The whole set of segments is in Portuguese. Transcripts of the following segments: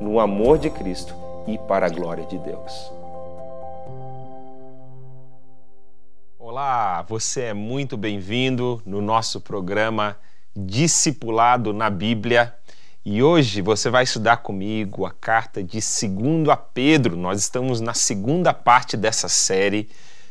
no amor de Cristo e para a glória de Deus. Olá, você é muito bem-vindo no nosso programa Discipulado na Bíblia. E hoje você vai estudar comigo a carta de 2 a Pedro. Nós estamos na segunda parte dessa série.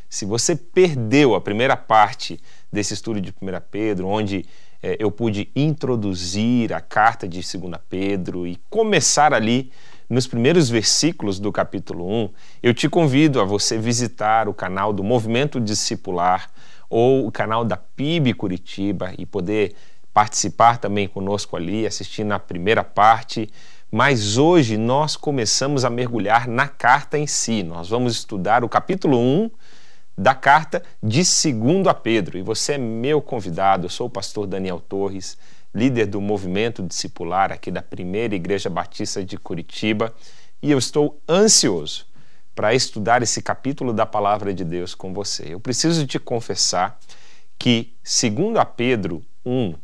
Se você perdeu a primeira parte desse estudo de 1 Pedro, onde é, eu pude introduzir a carta de 2 Pedro e começar ali nos primeiros versículos do capítulo 1, eu te convido a você visitar o canal do Movimento Discipular ou o canal da PIB Curitiba e poder participar também conosco ali, assistindo a primeira parte. Mas hoje nós começamos a mergulhar na carta em si. Nós vamos estudar o capítulo 1 da carta de segundo a Pedro. E você é meu convidado, eu sou o pastor Daniel Torres, líder do movimento discipular aqui da Primeira Igreja Batista de Curitiba, e eu estou ansioso para estudar esse capítulo da palavra de Deus com você. Eu preciso te confessar que, segundo a Pedro 1,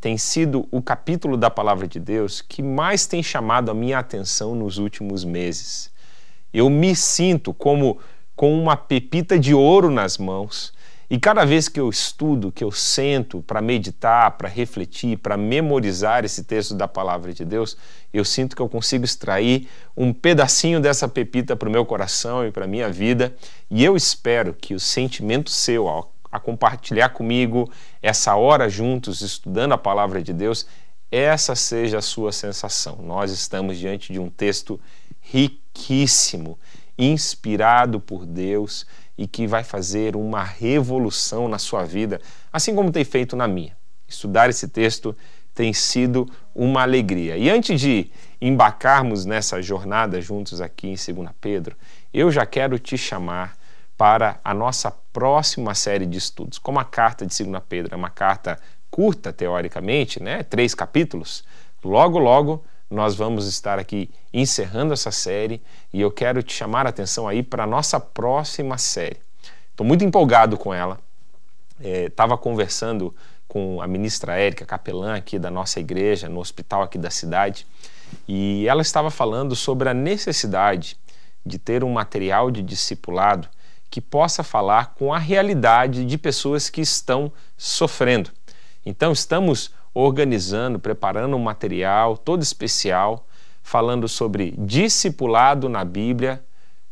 tem sido o capítulo da palavra de Deus que mais tem chamado a minha atenção nos últimos meses. Eu me sinto como com uma pepita de ouro nas mãos. E cada vez que eu estudo, que eu sento para meditar, para refletir, para memorizar esse texto da palavra de Deus, eu sinto que eu consigo extrair um pedacinho dessa pepita para o meu coração e para a minha vida. E eu espero que o sentimento seu ao a compartilhar comigo essa hora juntos estudando a palavra de Deus, essa seja a sua sensação. Nós estamos diante de um texto riquíssimo inspirado por Deus e que vai fazer uma revolução na sua vida, assim como tem feito na minha. Estudar esse texto tem sido uma alegria. E antes de embarcarmos nessa jornada juntos aqui em 2 Pedro, eu já quero te chamar para a nossa próxima série de estudos. Como a carta de 2 Pedro é uma carta curta, teoricamente, né? três capítulos, logo, logo nós vamos estar aqui encerrando essa série e eu quero te chamar a atenção aí para a nossa próxima série. Estou muito empolgado com ela. Estava é, conversando com a ministra Érica, capelã aqui da nossa igreja, no hospital aqui da cidade, e ela estava falando sobre a necessidade de ter um material de discipulado que possa falar com a realidade de pessoas que estão sofrendo. Então, estamos organizando, preparando um material todo especial falando sobre discipulado na Bíblia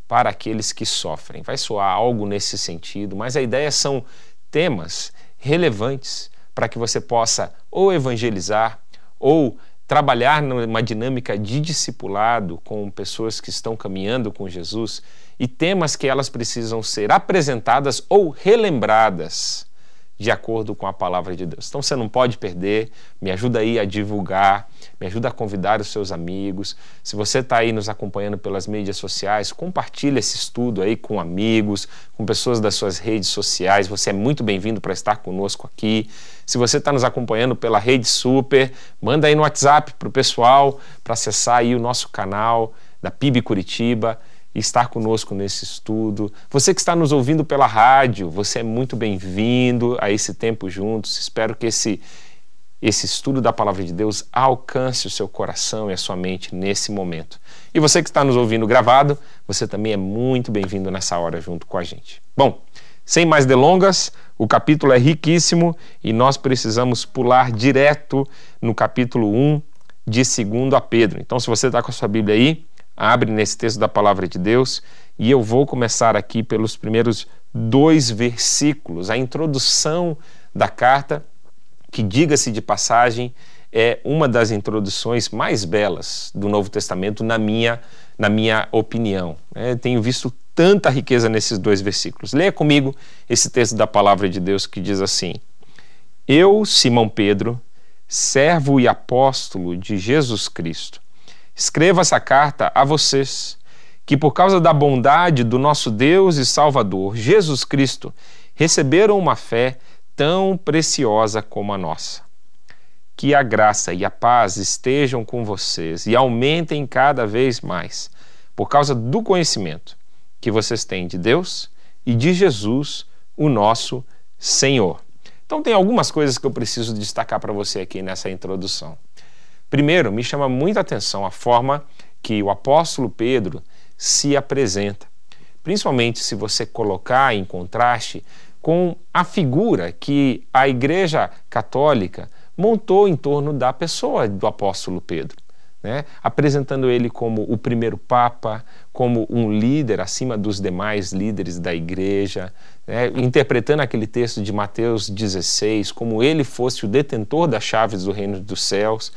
para aqueles que sofrem. Vai soar algo nesse sentido, mas a ideia são temas relevantes para que você possa ou evangelizar ou trabalhar numa dinâmica de discipulado com pessoas que estão caminhando com Jesus e temas que elas precisam ser apresentadas ou relembradas de acordo com a palavra de Deus. Então você não pode perder, me ajuda aí a divulgar, me ajuda a convidar os seus amigos. Se você está aí nos acompanhando pelas mídias sociais, compartilhe esse estudo aí com amigos, com pessoas das suas redes sociais. Você é muito bem-vindo para estar conosco aqui. Se você está nos acompanhando pela Rede Super, manda aí no WhatsApp para o pessoal para acessar aí o nosso canal da PIB Curitiba estar conosco nesse estudo. Você que está nos ouvindo pela rádio, você é muito bem-vindo a esse tempo juntos. Espero que esse esse estudo da palavra de Deus alcance o seu coração e a sua mente nesse momento. E você que está nos ouvindo gravado, você também é muito bem-vindo nessa hora junto com a gente. Bom, sem mais delongas, o capítulo é riquíssimo e nós precisamos pular direto no capítulo 1 de 2 a Pedro. Então, se você está com a sua Bíblia aí, abre nesse texto da palavra de Deus e eu vou começar aqui pelos primeiros dois versículos, a introdução da carta, que, diga-se de passagem, é uma das introduções mais belas do Novo Testamento, na minha, na minha opinião. É, tenho visto tanta riqueza nesses dois versículos. Leia comigo esse texto da palavra de Deus que diz assim: Eu, Simão Pedro, servo e apóstolo de Jesus Cristo, escrevo essa carta a vocês, que por causa da bondade do nosso Deus e Salvador, Jesus Cristo, receberam uma fé tão preciosa como a nossa. Que a graça e a paz estejam com vocês e aumentem cada vez mais, por causa do conhecimento que vocês têm de Deus e de Jesus, o nosso Senhor. Então, tem algumas coisas que eu preciso destacar para você aqui nessa introdução. Primeiro, me chama muita atenção a forma que o apóstolo Pedro se apresenta, principalmente se você colocar em contraste com a figura que a Igreja Católica montou em torno da pessoa do apóstolo Pedro né? apresentando ele como o primeiro Papa, como um líder acima dos demais líderes da igreja, né? interpretando aquele texto de Mateus 16 como ele fosse o detentor das chaves do reino dos céus.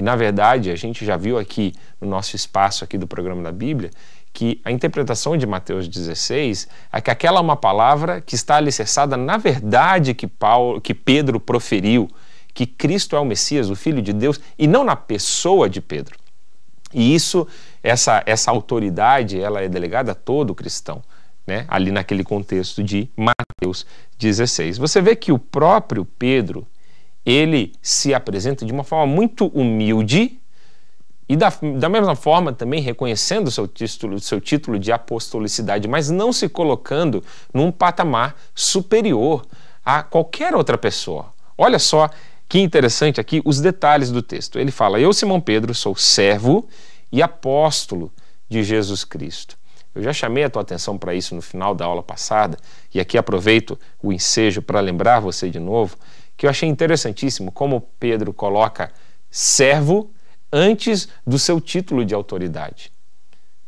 E na verdade, a gente já viu aqui no nosso espaço aqui do programa da Bíblia que a interpretação de Mateus 16 é que aquela é uma palavra que está alicerçada na verdade que Paulo, que Pedro proferiu que Cristo é o Messias, o Filho de Deus, e não na pessoa de Pedro. E isso, essa, essa autoridade, ela é delegada a todo cristão, né? ali naquele contexto de Mateus 16. Você vê que o próprio Pedro, ele se apresenta de uma forma muito humilde e da, da mesma forma também reconhecendo seu título, seu título de apostolicidade, mas não se colocando num patamar superior a qualquer outra pessoa. Olha só que interessante aqui os detalhes do texto. Ele fala: Eu, Simão Pedro, sou servo e apóstolo de Jesus Cristo. Eu já chamei a tua atenção para isso no final da aula passada, e aqui aproveito o ensejo para lembrar você de novo, que eu achei interessantíssimo como Pedro coloca servo antes do seu título de autoridade.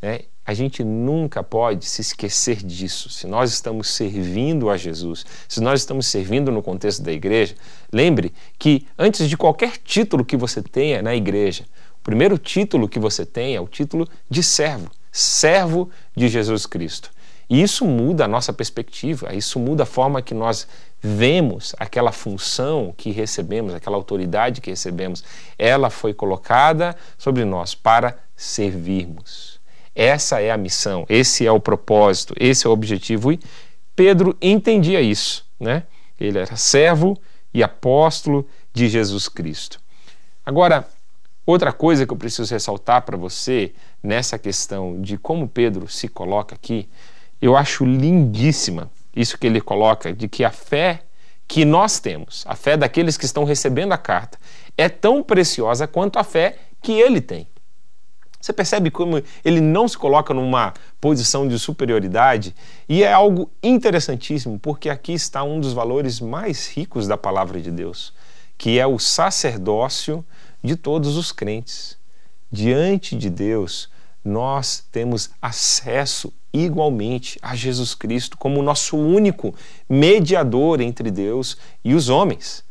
Né? A gente nunca pode se esquecer disso. Se nós estamos servindo a Jesus, se nós estamos servindo no contexto da igreja, lembre que antes de qualquer título que você tenha na igreja, o primeiro título que você tem é o título de servo, servo de Jesus Cristo. E isso muda a nossa perspectiva, isso muda a forma que nós vemos aquela função que recebemos, aquela autoridade que recebemos. Ela foi colocada sobre nós para servirmos. Essa é a missão, esse é o propósito, esse é o objetivo. E Pedro entendia isso, né? Ele era servo e apóstolo de Jesus Cristo. Agora, outra coisa que eu preciso ressaltar para você nessa questão de como Pedro se coloca aqui, eu acho lindíssima isso que ele coloca, de que a fé que nós temos, a fé daqueles que estão recebendo a carta, é tão preciosa quanto a fé que ele tem. Você percebe como ele não se coloca numa posição de superioridade? E é algo interessantíssimo, porque aqui está um dos valores mais ricos da palavra de Deus, que é o sacerdócio de todos os crentes. Diante de Deus, nós temos acesso igualmente a Jesus Cristo como nosso único mediador entre Deus e os homens.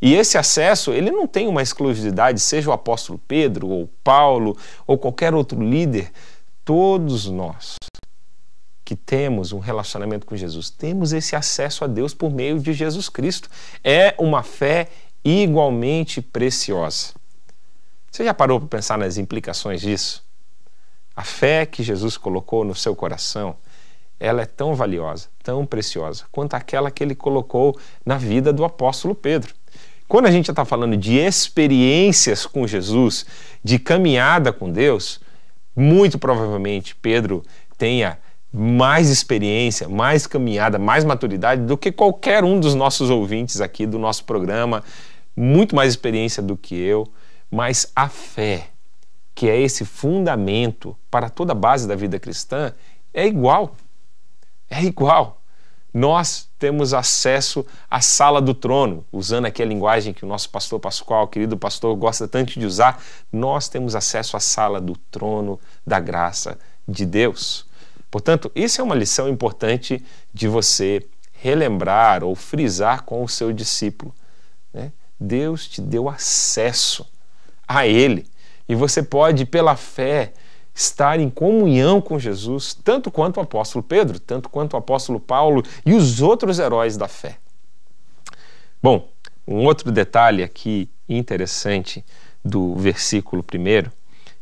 E esse acesso, ele não tem uma exclusividade, seja o apóstolo Pedro ou Paulo ou qualquer outro líder. Todos nós que temos um relacionamento com Jesus, temos esse acesso a Deus por meio de Jesus Cristo. É uma fé igualmente preciosa. Você já parou para pensar nas implicações disso? A fé que Jesus colocou no seu coração, ela é tão valiosa, tão preciosa, quanto aquela que ele colocou na vida do apóstolo Pedro. Quando a gente está falando de experiências com Jesus, de caminhada com Deus, muito provavelmente Pedro tenha mais experiência, mais caminhada, mais maturidade do que qualquer um dos nossos ouvintes aqui do nosso programa, muito mais experiência do que eu, mas a fé, que é esse fundamento para toda a base da vida cristã, é igual. É igual. nós temos acesso à sala do trono, usando aqui a linguagem que o nosso pastor Pascoal, querido pastor, gosta tanto de usar, nós temos acesso à sala do trono da graça de Deus. Portanto, isso é uma lição importante de você relembrar ou frisar com o seu discípulo. Né? Deus te deu acesso a Ele e você pode, pela fé, estar em comunhão com Jesus, tanto quanto o apóstolo Pedro, tanto quanto o apóstolo Paulo e os outros heróis da fé. Bom, um outro detalhe aqui interessante do versículo primeiro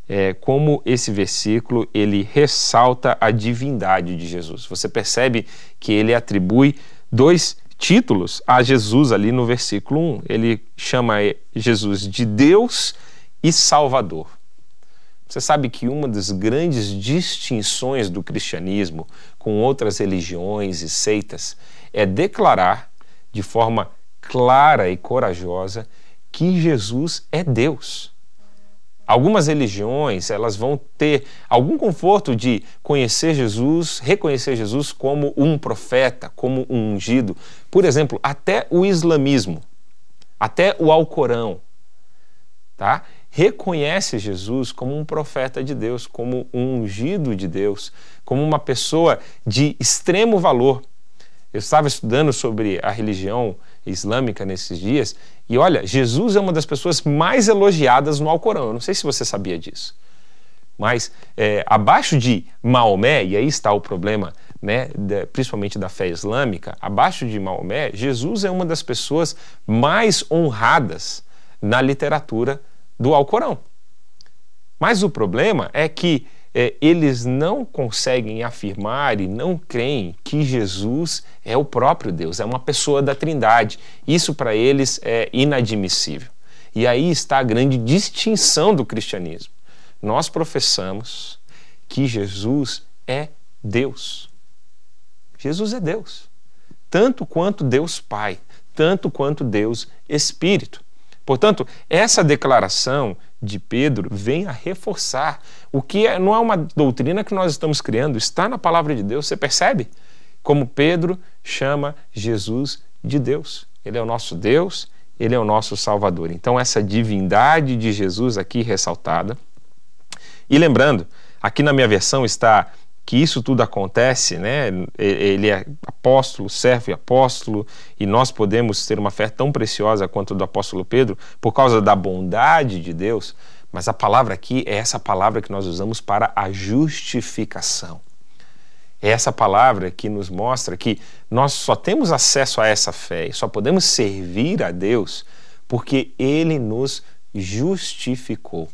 é como esse versículo ele ressalta a divindade de Jesus. Você percebe que ele atribui dois títulos a Jesus ali no versículo 1. Ele chama Jesus de Deus e Salvador. Você sabe que uma das grandes distinções do cristianismo com outras religiões e seitas é declarar de forma clara e corajosa que Jesus é Deus. Algumas religiões, elas vão ter algum conforto de conhecer Jesus, reconhecer Jesus como um profeta, como um ungido. Por exemplo, até o islamismo, até o Alcorão, tá? Reconhece Jesus como um profeta de Deus, como um ungido de Deus, como uma pessoa de extremo valor. Eu estava estudando sobre a religião islâmica nesses dias e olha, Jesus é uma das pessoas mais elogiadas no Alcorão. Eu não sei se você sabia disso. Mas é, abaixo de Maomé, e aí está o problema, né, principalmente da fé islâmica, abaixo de Maomé, Jesus é uma das pessoas mais honradas na literatura do Alcorão. Mas o problema é que é, eles não conseguem afirmar e não creem que Jesus é o próprio Deus, é uma pessoa da Trindade. Isso para eles é inadmissível. E aí está a grande distinção do cristianismo. Nós professamos que Jesus é Deus. Jesus é Deus. Tanto quanto Deus Pai, tanto quanto Deus Espírito. Portanto, essa declaração de Pedro vem a reforçar o que é, não é uma doutrina que nós estamos criando, está na palavra de Deus. Você percebe? Como Pedro chama Jesus de Deus. Ele é o nosso Deus, ele é o nosso Salvador. Então, essa divindade de Jesus aqui ressaltada. E lembrando, aqui na minha versão está que isso tudo acontece, né? Ele é apóstolo, servo e apóstolo, e nós podemos ter uma fé tão preciosa quanto a do apóstolo Pedro por causa da bondade de Deus. Mas a palavra aqui é essa palavra que nós usamos para a justificação. É essa palavra que nos mostra que nós só temos acesso a essa fé e só podemos servir a Deus porque Ele nos justificou.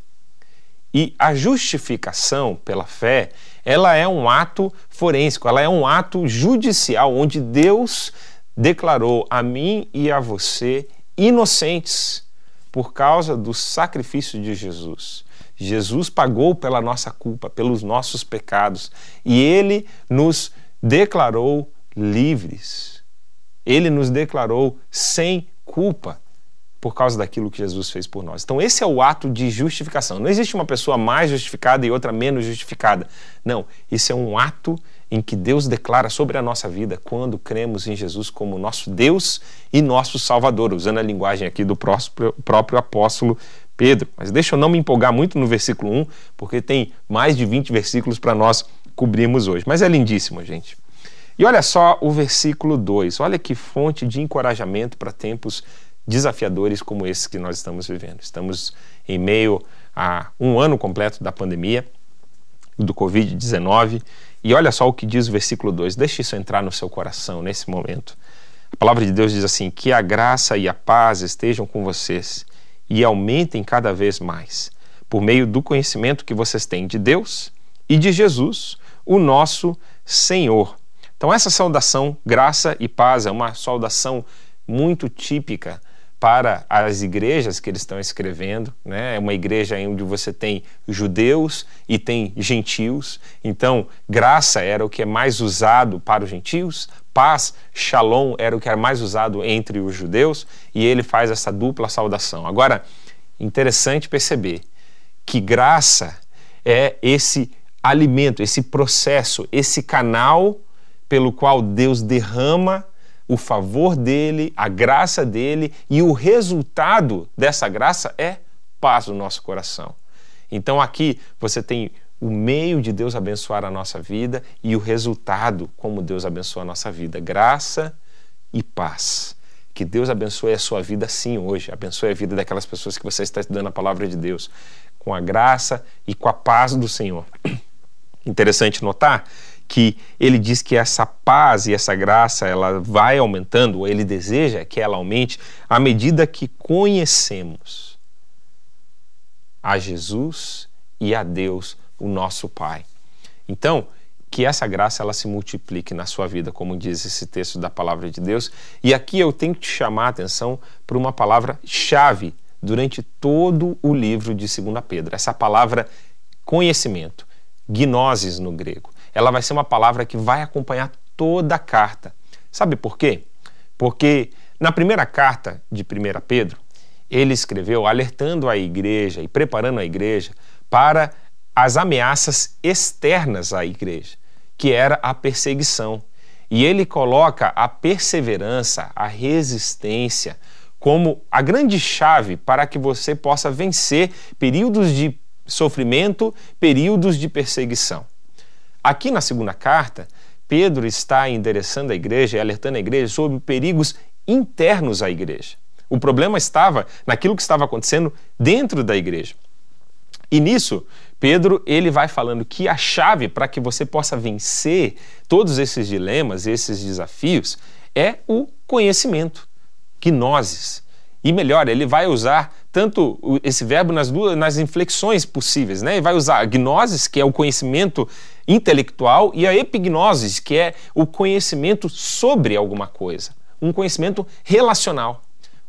E a justificação pela fé ela é um ato forênsico, ela é um ato judicial, onde Deus declarou a mim e a você inocentes por causa do sacrifício de Jesus. Jesus pagou pela nossa culpa, pelos nossos pecados, e ele nos declarou livres. Ele nos declarou sem culpa por causa daquilo que Jesus fez por nós. Então, esse é o ato de justificação. Não existe uma pessoa mais justificada e outra menos justificada. Não, isso é um ato em que Deus declara sobre a nossa vida quando cremos em Jesus como nosso Deus e nosso Salvador, usando a linguagem aqui do próprio, próprio apóstolo Pedro. Mas deixa eu não me empolgar muito no versículo 1, porque tem mais de 20 versículos para nós cobrirmos hoje. Mas é lindíssimo, gente. E olha só o versículo 2. Olha que fonte de encorajamento para tempos desafiadores como esses que nós estamos vivendo. Estamos em meio a um ano completo da pandemia do Covid-19 e olha só o que diz o versículo 2. Deixe isso entrar no seu coração nesse momento. A palavra de Deus diz assim: Que a graça e a paz estejam com vocês e aumentem cada vez mais, por meio do conhecimento que vocês têm de Deus e de Jesus, o nosso Senhor. Então, essa saudação, graça e paz, é uma saudação muito típica para as igrejas que eles estão escrevendo, né? É uma igreja onde você tem judeus e tem gentios. Então, graça era o que é mais usado para os gentios, paz, shalom era o que era mais usado entre os judeus, e ele faz essa dupla saudação. Agora, interessante perceber que graça é esse alimento, esse processo, esse canal pelo qual Deus derrama o favor dele, a graça dele, e o resultado dessa graça é paz no nosso coração. Então aqui você tem o meio de Deus abençoar a nossa vida e o resultado como Deus abençoa a nossa vida, graça e paz. Que Deus abençoe a sua vida sim hoje, abençoe a vida daquelas pessoas que você está estudando a palavra de Deus, com a graça e com a paz do Senhor. Interessante notar que ele diz que essa paz e essa graça ela vai aumentando, ele deseja que ela aumente à medida que conhecemos a Jesus e a Deus, o nosso Pai. Então, que essa graça ela se multiplique na sua vida, como diz esse texto da palavra de Deus. E aqui eu tenho que te chamar a atenção para uma palavra chave durante todo o livro de 2 Pedro. Essa palavra conhecimento, gnosis no grego. Ela vai ser uma palavra que vai acompanhar toda a carta. Sabe por quê? Porque na primeira carta de 1 Pedro, ele escreveu alertando a igreja e preparando a igreja para as ameaças externas à igreja que era a perseguição. E ele coloca a perseverança, a resistência, como a grande chave para que você possa vencer períodos de sofrimento, períodos de perseguição. Aqui na segunda carta, Pedro está endereçando a igreja e alertando a igreja sobre perigos internos à igreja. O problema estava naquilo que estava acontecendo dentro da igreja. E nisso, Pedro ele vai falando que a chave para que você possa vencer todos esses dilemas, esses desafios, é o conhecimento, gnosis. E melhor, ele vai usar tanto esse verbo nas duas nas inflexões possíveis, né? Ele vai usar a gnosis, que é o conhecimento intelectual, e a epignosis, que é o conhecimento sobre alguma coisa, um conhecimento relacional.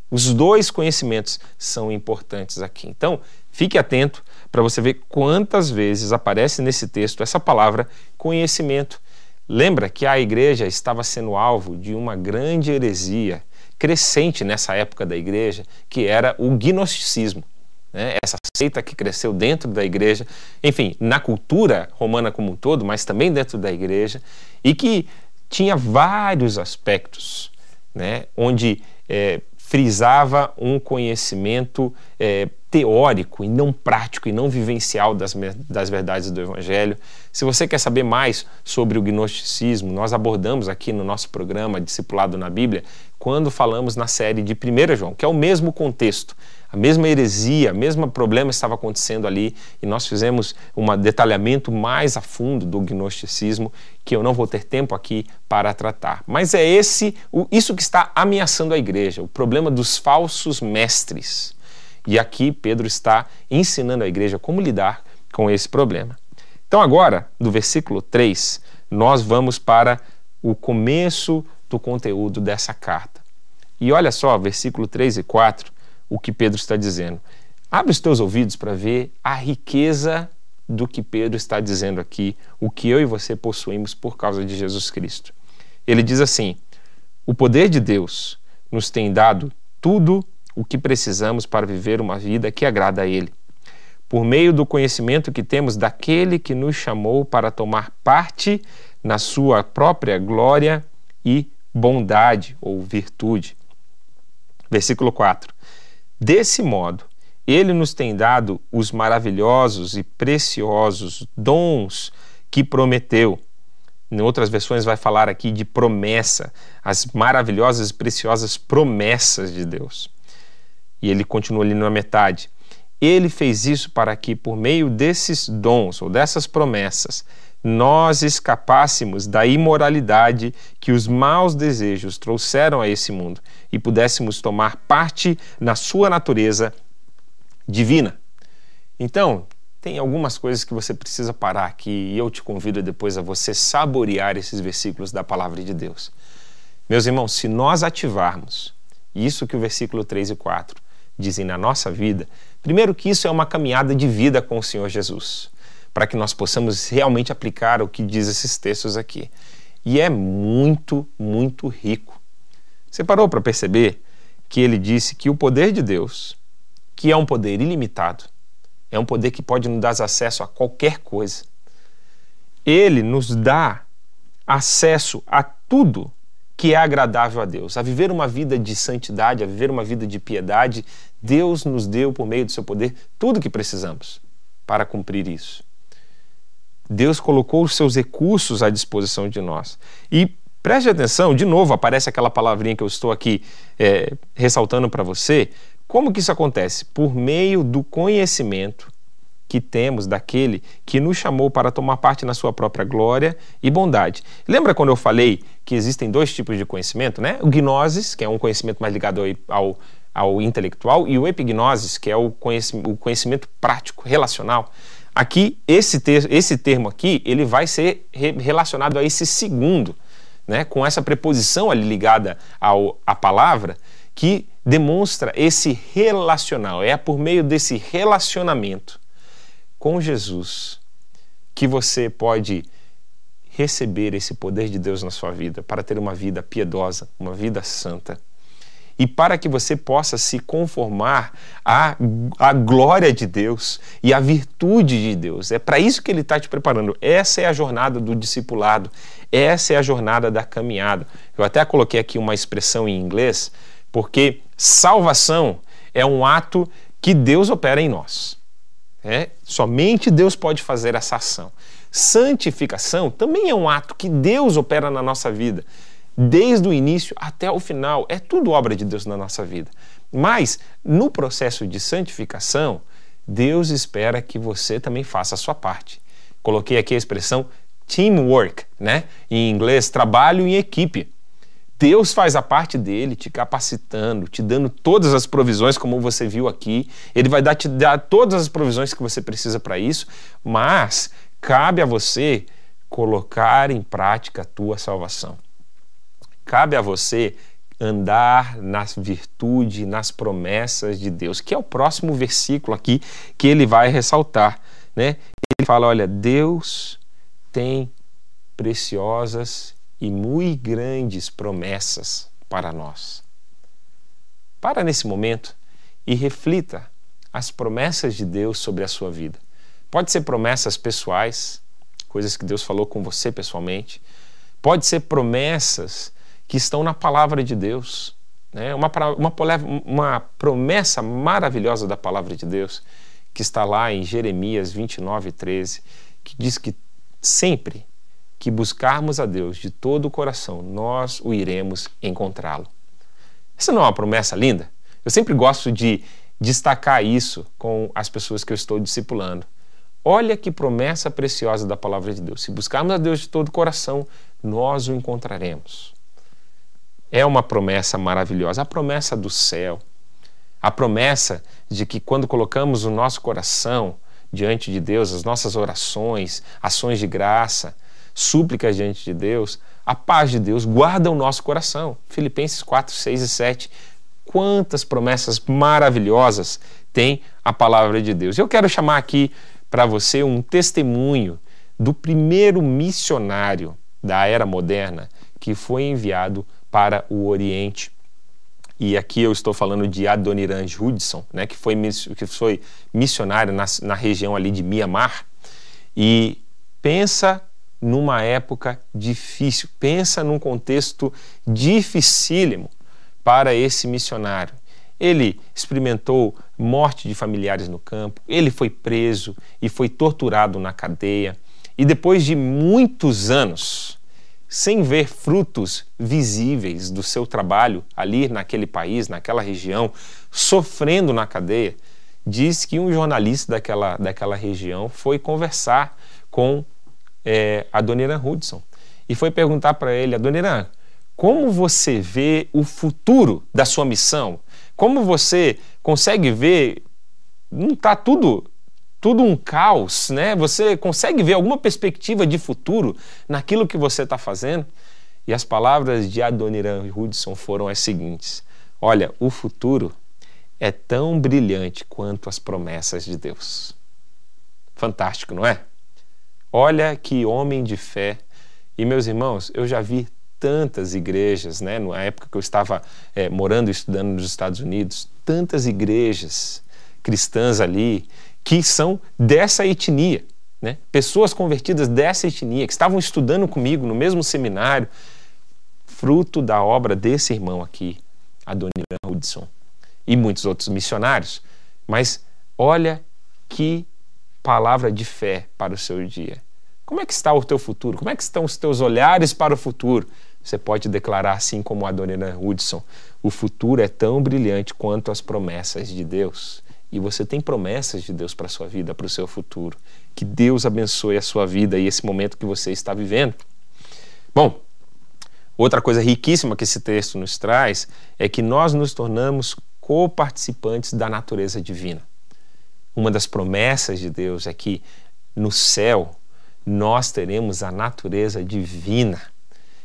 Os dois conhecimentos são importantes aqui. Então, fique atento para você ver quantas vezes aparece nesse texto essa palavra conhecimento. Lembra que a igreja estava sendo alvo de uma grande heresia crescente nessa época da igreja, que era o gnosticismo. Né? Essa seita que cresceu dentro da igreja, enfim, na cultura romana como um todo, mas também dentro da igreja, e que tinha vários aspectos, né? onde é, frisava um conhecimento é, teórico e não prático e não vivencial das, das verdades do Evangelho. Se você quer saber mais sobre o gnosticismo, nós abordamos aqui no nosso programa Discipulado na Bíblia, quando falamos na série de 1 João, que é o mesmo contexto, a mesma heresia, o mesmo problema estava acontecendo ali e nós fizemos um detalhamento mais a fundo do gnosticismo que eu não vou ter tempo aqui para tratar. Mas é esse, isso que está ameaçando a igreja, o problema dos falsos mestres. E aqui Pedro está ensinando a igreja como lidar com esse problema. Então, agora, do versículo 3, nós vamos para o começo do conteúdo dessa carta. E olha só, versículo 3 e 4, o que Pedro está dizendo. Abre os teus ouvidos para ver a riqueza do que Pedro está dizendo aqui, o que eu e você possuímos por causa de Jesus Cristo. Ele diz assim: O poder de Deus nos tem dado tudo o que precisamos para viver uma vida que agrada a Ele. Por meio do conhecimento que temos daquele que nos chamou para tomar parte na Sua própria glória e bondade ou virtude. Versículo 4. Desse modo, Ele nos tem dado os maravilhosos e preciosos dons que prometeu. Em outras versões, vai falar aqui de promessa, as maravilhosas e preciosas promessas de Deus. E ele continua ali na metade. Ele fez isso para que, por meio desses dons ou dessas promessas, nós escapássemos da imoralidade que os maus desejos trouxeram a esse mundo e pudéssemos tomar parte na sua natureza divina. Então, tem algumas coisas que você precisa parar aqui e eu te convido depois a você saborear esses versículos da palavra de Deus. Meus irmãos, se nós ativarmos isso que o versículo 3 e 4 dizem na nossa vida, primeiro que isso é uma caminhada de vida com o Senhor Jesus, para que nós possamos realmente aplicar o que diz esses textos aqui. E é muito, muito rico. Você parou para perceber que ele disse que o poder de Deus, que é um poder ilimitado, é um poder que pode nos dar acesso a qualquer coisa. Ele nos dá acesso a tudo que é agradável a Deus, a viver uma vida de santidade, a viver uma vida de piedade. Deus nos deu, por meio do seu poder, tudo que precisamos para cumprir isso. Deus colocou os seus recursos à disposição de nós. E preste atenção, de novo aparece aquela palavrinha que eu estou aqui é, ressaltando para você. Como que isso acontece? Por meio do conhecimento que temos daquele que nos chamou para tomar parte na sua própria glória e bondade. Lembra quando eu falei que existem dois tipos de conhecimento, né? O gnosis, que é um conhecimento mais ligado ao, ao intelectual, e o epignosis, que é o conhecimento, o conhecimento prático, relacional. Aqui, esse, ter, esse termo aqui, ele vai ser re relacionado a esse segundo, né? com essa preposição ali ligada ao, à palavra, que demonstra esse relacional. É por meio desse relacionamento com Jesus que você pode receber esse poder de Deus na sua vida para ter uma vida piedosa, uma vida santa. E para que você possa se conformar à, à glória de Deus e à virtude de Deus. É para isso que Ele está te preparando. Essa é a jornada do discipulado. Essa é a jornada da caminhada. Eu até coloquei aqui uma expressão em inglês, porque salvação é um ato que Deus opera em nós. É, somente Deus pode fazer essa ação. Santificação também é um ato que Deus opera na nossa vida, desde o início até o final. É tudo obra de Deus na nossa vida. Mas no processo de santificação, Deus espera que você também faça a sua parte. Coloquei aqui a expressão teamwork, né? Em inglês, trabalho em equipe. Deus faz a parte dele, te capacitando, te dando todas as provisões, como você viu aqui. Ele vai dar, te dar todas as provisões que você precisa para isso, mas cabe a você colocar em prática a tua salvação. Cabe a você andar na virtude, nas promessas de Deus, que é o próximo versículo aqui que ele vai ressaltar, né? Ele fala, olha, Deus tem preciosas e muito grandes promessas para nós. Para nesse momento e reflita as promessas de Deus sobre a sua vida. Pode ser promessas pessoais, coisas que Deus falou com você pessoalmente. Pode ser promessas que estão na palavra de Deus. Né? Uma, uma, uma promessa maravilhosa da palavra de Deus, que está lá em Jeremias 29, 13, que diz que sempre que buscarmos a Deus de todo o coração, nós o iremos encontrá-lo. Essa não é uma promessa linda? Eu sempre gosto de destacar isso com as pessoas que eu estou discipulando. Olha que promessa preciosa da palavra de Deus. Se buscarmos a Deus de todo o coração, nós o encontraremos. É uma promessa maravilhosa, a promessa do céu. A promessa de que quando colocamos o nosso coração diante de Deus, as nossas orações, ações de graça, súplicas diante de Deus, a paz de Deus guarda o nosso coração. Filipenses 4, 6 e 7. Quantas promessas maravilhosas tem a palavra de Deus. Eu quero chamar aqui para você um testemunho do primeiro missionário da era moderna que foi enviado para o Oriente. E aqui eu estou falando de Adoniran Judson, né, que, foi, que foi missionário na, na região ali de Mianmar. E pensa numa época difícil. Pensa num contexto dificílimo para esse missionário. Ele experimentou morte de familiares no campo, ele foi preso e foi torturado na cadeia. E depois de muitos anos, sem ver frutos visíveis do seu trabalho ali naquele país, naquela região, sofrendo na cadeia, diz que um jornalista daquela, daquela região foi conversar com é, Adoniran Hudson e foi perguntar para ele, Adoniran, como você vê o futuro da sua missão? Como você consegue ver? Não está tudo tudo um caos, né? Você consegue ver alguma perspectiva de futuro naquilo que você está fazendo? E as palavras de Adoniran Hudson foram as seguintes: Olha, o futuro é tão brilhante quanto as promessas de Deus. Fantástico, não é? Olha que homem de fé. E meus irmãos, eu já vi tantas igrejas, né? Na época que eu estava é, morando e estudando nos Estados Unidos, tantas igrejas cristãs ali que são dessa etnia, né? pessoas convertidas dessa etnia, que estavam estudando comigo no mesmo seminário, fruto da obra desse irmão aqui, Adoniran Hudson, e muitos outros missionários. Mas olha que palavra de fé para o seu dia. Como é que está o teu futuro? Como é que estão os teus olhares para o futuro? Você pode declarar assim como a Adoniran Hudson: o futuro é tão brilhante quanto as promessas de Deus. E você tem promessas de Deus para a sua vida, para o seu futuro. Que Deus abençoe a sua vida e esse momento que você está vivendo. Bom, outra coisa riquíssima que esse texto nos traz é que nós nos tornamos coparticipantes da natureza divina. Uma das promessas de Deus é que no céu nós teremos a natureza divina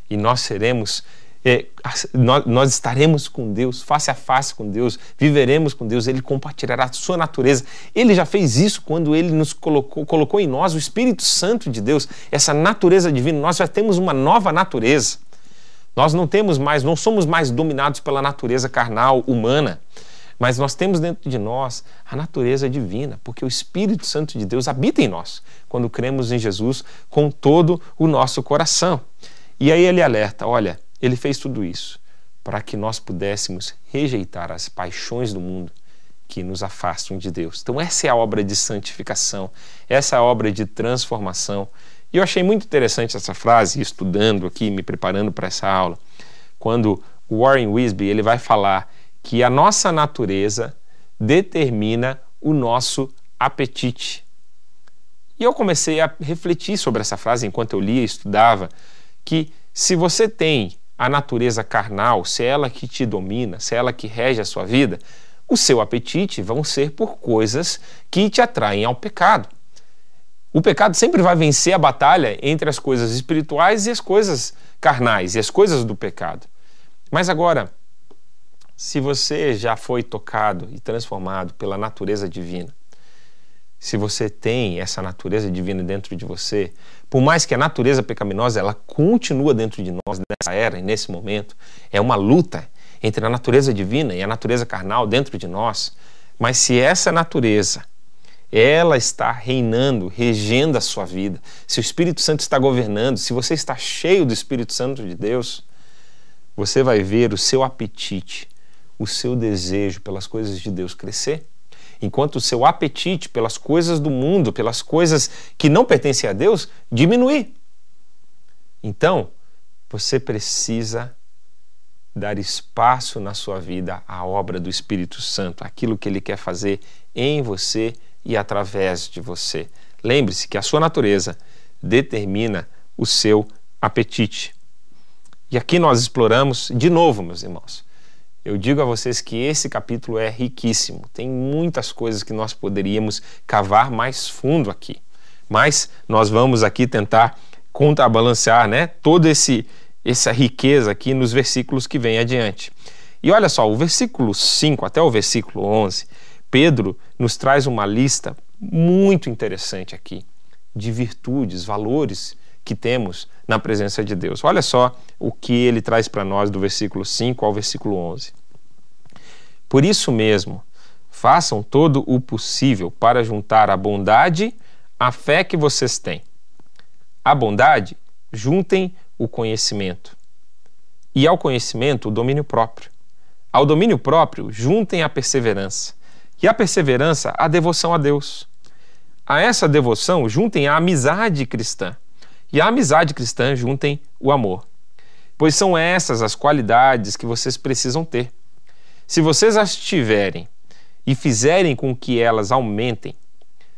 e nós seremos é, nós, estaremos com Deus, face a face com Deus, viveremos com Deus, Ele compartilhará a sua natureza. Ele já fez isso quando Ele nos colocou, colocou em nós o Espírito Santo de Deus, essa natureza divina. Nós já temos uma nova natureza. Nós não temos mais, não somos mais dominados pela natureza carnal, humana, mas nós temos dentro de nós a natureza divina, porque o Espírito Santo de Deus habita em nós quando cremos em Jesus com todo o nosso coração. E aí ele alerta: olha ele fez tudo isso para que nós pudéssemos rejeitar as paixões do mundo que nos afastam de Deus. Então, essa é a obra de santificação, essa é a obra de transformação. E eu achei muito interessante essa frase, estudando aqui, me preparando para essa aula, quando Warren Wisby ele vai falar que a nossa natureza determina o nosso apetite. E eu comecei a refletir sobre essa frase enquanto eu lia e estudava, que se você tem a natureza carnal, se é ela que te domina, se é ela que rege a sua vida, o seu apetite vão ser por coisas que te atraem ao pecado. O pecado sempre vai vencer a batalha entre as coisas espirituais e as coisas carnais e as coisas do pecado. Mas agora, se você já foi tocado e transformado pela natureza divina, se você tem essa natureza divina dentro de você, por mais que a natureza pecaminosa ela continua dentro de nós nessa era e nesse momento, é uma luta entre a natureza divina e a natureza carnal dentro de nós. Mas se essa natureza ela está reinando, regendo a sua vida, se o Espírito Santo está governando, se você está cheio do Espírito Santo de Deus, você vai ver o seu apetite, o seu desejo pelas coisas de Deus crescer enquanto o seu apetite pelas coisas do mundo, pelas coisas que não pertencem a Deus, diminuir. Então, você precisa dar espaço na sua vida à obra do Espírito Santo, aquilo que ele quer fazer em você e através de você. Lembre-se que a sua natureza determina o seu apetite. E aqui nós exploramos de novo, meus irmãos, eu digo a vocês que esse capítulo é riquíssimo. Tem muitas coisas que nós poderíamos cavar mais fundo aqui. Mas nós vamos aqui tentar contrabalancear, né, toda esse essa riqueza aqui nos versículos que vêm adiante. E olha só, o versículo 5 até o versículo 11, Pedro nos traz uma lista muito interessante aqui de virtudes, valores que temos na presença de Deus. Olha só o que ele traz para nós do versículo 5 ao versículo 11. Por isso mesmo, façam todo o possível para juntar a bondade à fé que vocês têm. A bondade, juntem o conhecimento. E ao conhecimento, o domínio próprio. Ao domínio próprio, juntem a perseverança. E a perseverança, a devoção a Deus. A essa devoção, juntem a amizade cristã e a amizade cristã juntem o amor. Pois são essas as qualidades que vocês precisam ter. Se vocês as tiverem e fizerem com que elas aumentem,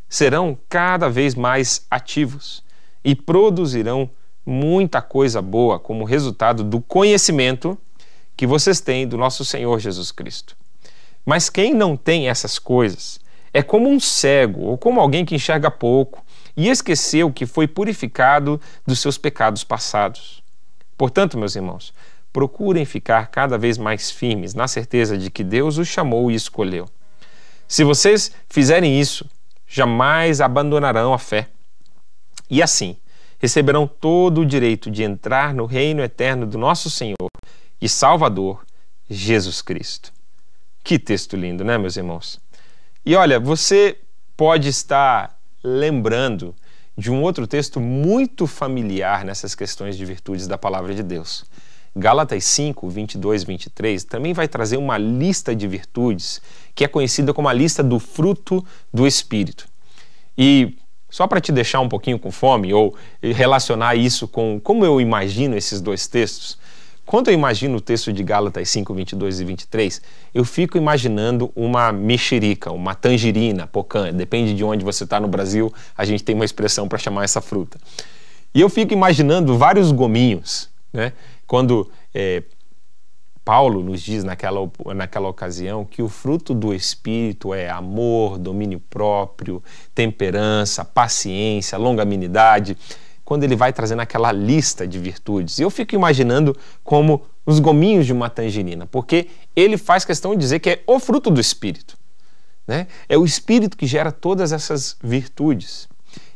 serão cada vez mais ativos e produzirão muita coisa boa como resultado do conhecimento que vocês têm do nosso Senhor Jesus Cristo. Mas quem não tem essas coisas é como um cego ou como alguém que enxerga pouco e esqueceu que foi purificado dos seus pecados passados. Portanto, meus irmãos, procurem ficar cada vez mais firmes na certeza de que Deus os chamou e escolheu. Se vocês fizerem isso, jamais abandonarão a fé. E assim, receberão todo o direito de entrar no reino eterno do nosso Senhor e Salvador, Jesus Cristo. Que texto lindo, né, meus irmãos? E olha, você pode estar lembrando de um outro texto muito familiar nessas questões de virtudes da palavra de Deus. Gálatas 5, 22 e 23 também vai trazer uma lista de virtudes que é conhecida como a lista do fruto do Espírito. E só para te deixar um pouquinho com fome ou relacionar isso com como eu imagino esses dois textos, quando eu imagino o texto de Gálatas 5, 22 e 23, eu fico imaginando uma mexerica, uma tangerina, pocã, depende de onde você está no Brasil, a gente tem uma expressão para chamar essa fruta. E eu fico imaginando vários gominhos, né? Quando é, Paulo nos diz naquela, naquela ocasião que o fruto do Espírito é amor, domínio próprio, temperança, paciência, longanimidade quando ele vai trazendo aquela lista de virtudes. E eu fico imaginando como os gominhos de uma tangerina, porque ele faz questão de dizer que é o fruto do Espírito. Né? É o Espírito que gera todas essas virtudes.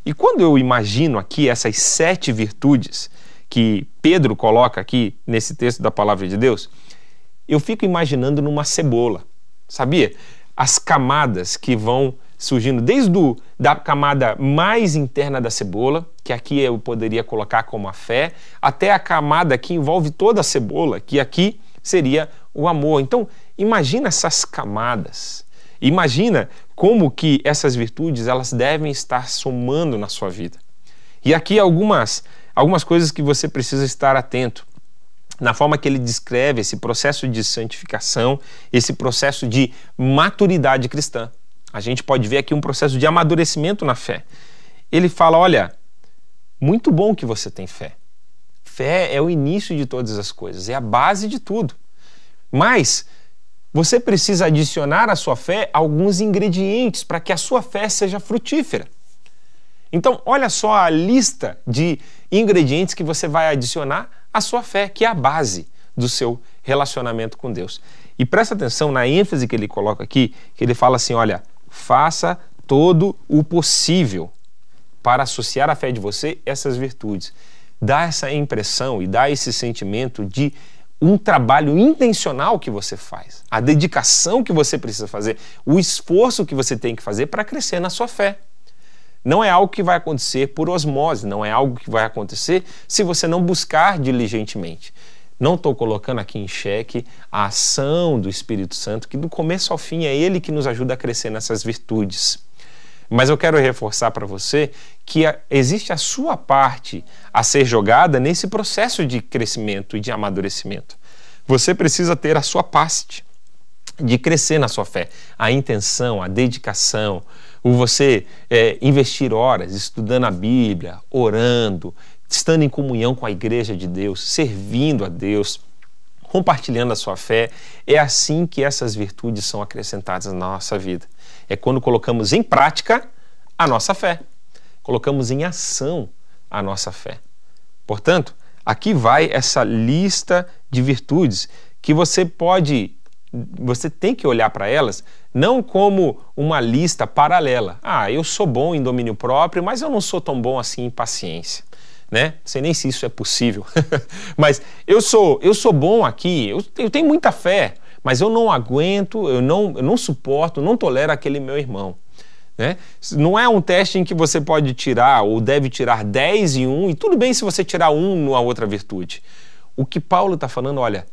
E quando eu imagino aqui essas sete virtudes que Pedro coloca aqui nesse texto da palavra de Deus, eu fico imaginando numa cebola, sabia? As camadas que vão surgindo desde do, da camada mais interna da cebola, que aqui eu poderia colocar como a fé, até a camada que envolve toda a cebola, que aqui seria o amor. Então, imagina essas camadas. Imagina como que essas virtudes elas devem estar somando na sua vida. E aqui algumas algumas coisas que você precisa estar atento na forma que ele descreve esse processo de santificação, esse processo de maturidade cristã a gente pode ver aqui um processo de amadurecimento na fé. Ele fala: olha, muito bom que você tem fé. Fé é o início de todas as coisas, é a base de tudo. Mas você precisa adicionar à sua fé alguns ingredientes para que a sua fé seja frutífera. Então, olha só a lista de ingredientes que você vai adicionar à sua fé, que é a base do seu relacionamento com Deus. E presta atenção na ênfase que ele coloca aqui, que ele fala assim: olha, faça todo o possível para associar à fé de você essas virtudes. Dá essa impressão e dá esse sentimento de um trabalho intencional que você faz, a dedicação que você precisa fazer, o esforço que você tem que fazer para crescer na sua fé. Não é algo que vai acontecer por osmose, não é algo que vai acontecer se você não buscar diligentemente. Não estou colocando aqui em xeque a ação do Espírito Santo, que do começo ao fim é ele que nos ajuda a crescer nessas virtudes. Mas eu quero reforçar para você que existe a sua parte a ser jogada nesse processo de crescimento e de amadurecimento. Você precisa ter a sua parte de crescer na sua fé, a intenção, a dedicação, o você é, investir horas estudando a Bíblia, orando, estando em comunhão com a igreja de Deus, servindo a Deus, compartilhando a sua fé. É assim que essas virtudes são acrescentadas na nossa vida. É quando colocamos em prática a nossa fé, colocamos em ação a nossa fé. Portanto, aqui vai essa lista de virtudes que você pode, você tem que olhar para elas não como uma lista paralela. Ah, eu sou bom em domínio próprio, mas eu não sou tão bom assim em paciência né? Não sei nem se isso é possível. mas eu sou, eu sou bom aqui, eu, eu tenho muita fé, mas eu não aguento, eu não, eu não suporto, não tolero aquele meu irmão. Né? Não é um teste em que você pode tirar ou deve tirar 10 em um, e tudo bem se você tirar um numa outra virtude. O que Paulo está falando, olha,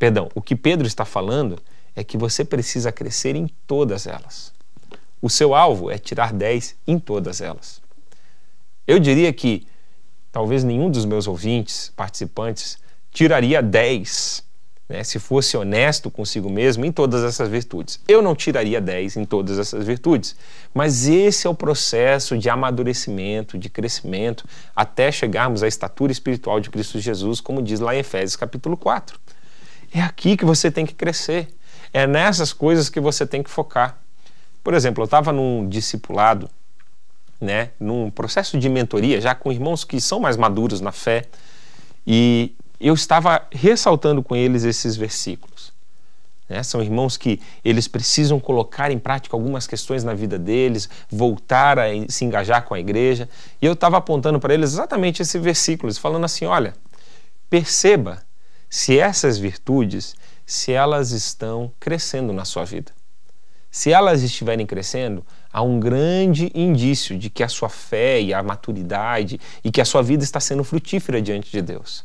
perdão, o que Pedro está falando é que você precisa crescer em todas elas. O seu alvo é tirar 10 em todas elas. Eu diria que talvez nenhum dos meus ouvintes, participantes, tiraria 10, né, se fosse honesto consigo mesmo em todas essas virtudes. Eu não tiraria 10 em todas essas virtudes, mas esse é o processo de amadurecimento, de crescimento, até chegarmos à estatura espiritual de Cristo Jesus, como diz lá em Efésios capítulo 4. É aqui que você tem que crescer, é nessas coisas que você tem que focar. Por exemplo, eu estava num discipulado né, num processo de mentoria, já com irmãos que são mais maduros na fé, e eu estava ressaltando com eles esses versículos. Né? São irmãos que eles precisam colocar em prática algumas questões na vida deles, voltar a se engajar com a igreja, e eu estava apontando para eles exatamente esses versículos, falando assim: olha, perceba se essas virtudes, se elas estão crescendo na sua vida. Se elas estiverem crescendo, há um grande indício de que a sua fé e a maturidade e que a sua vida está sendo frutífera diante de Deus.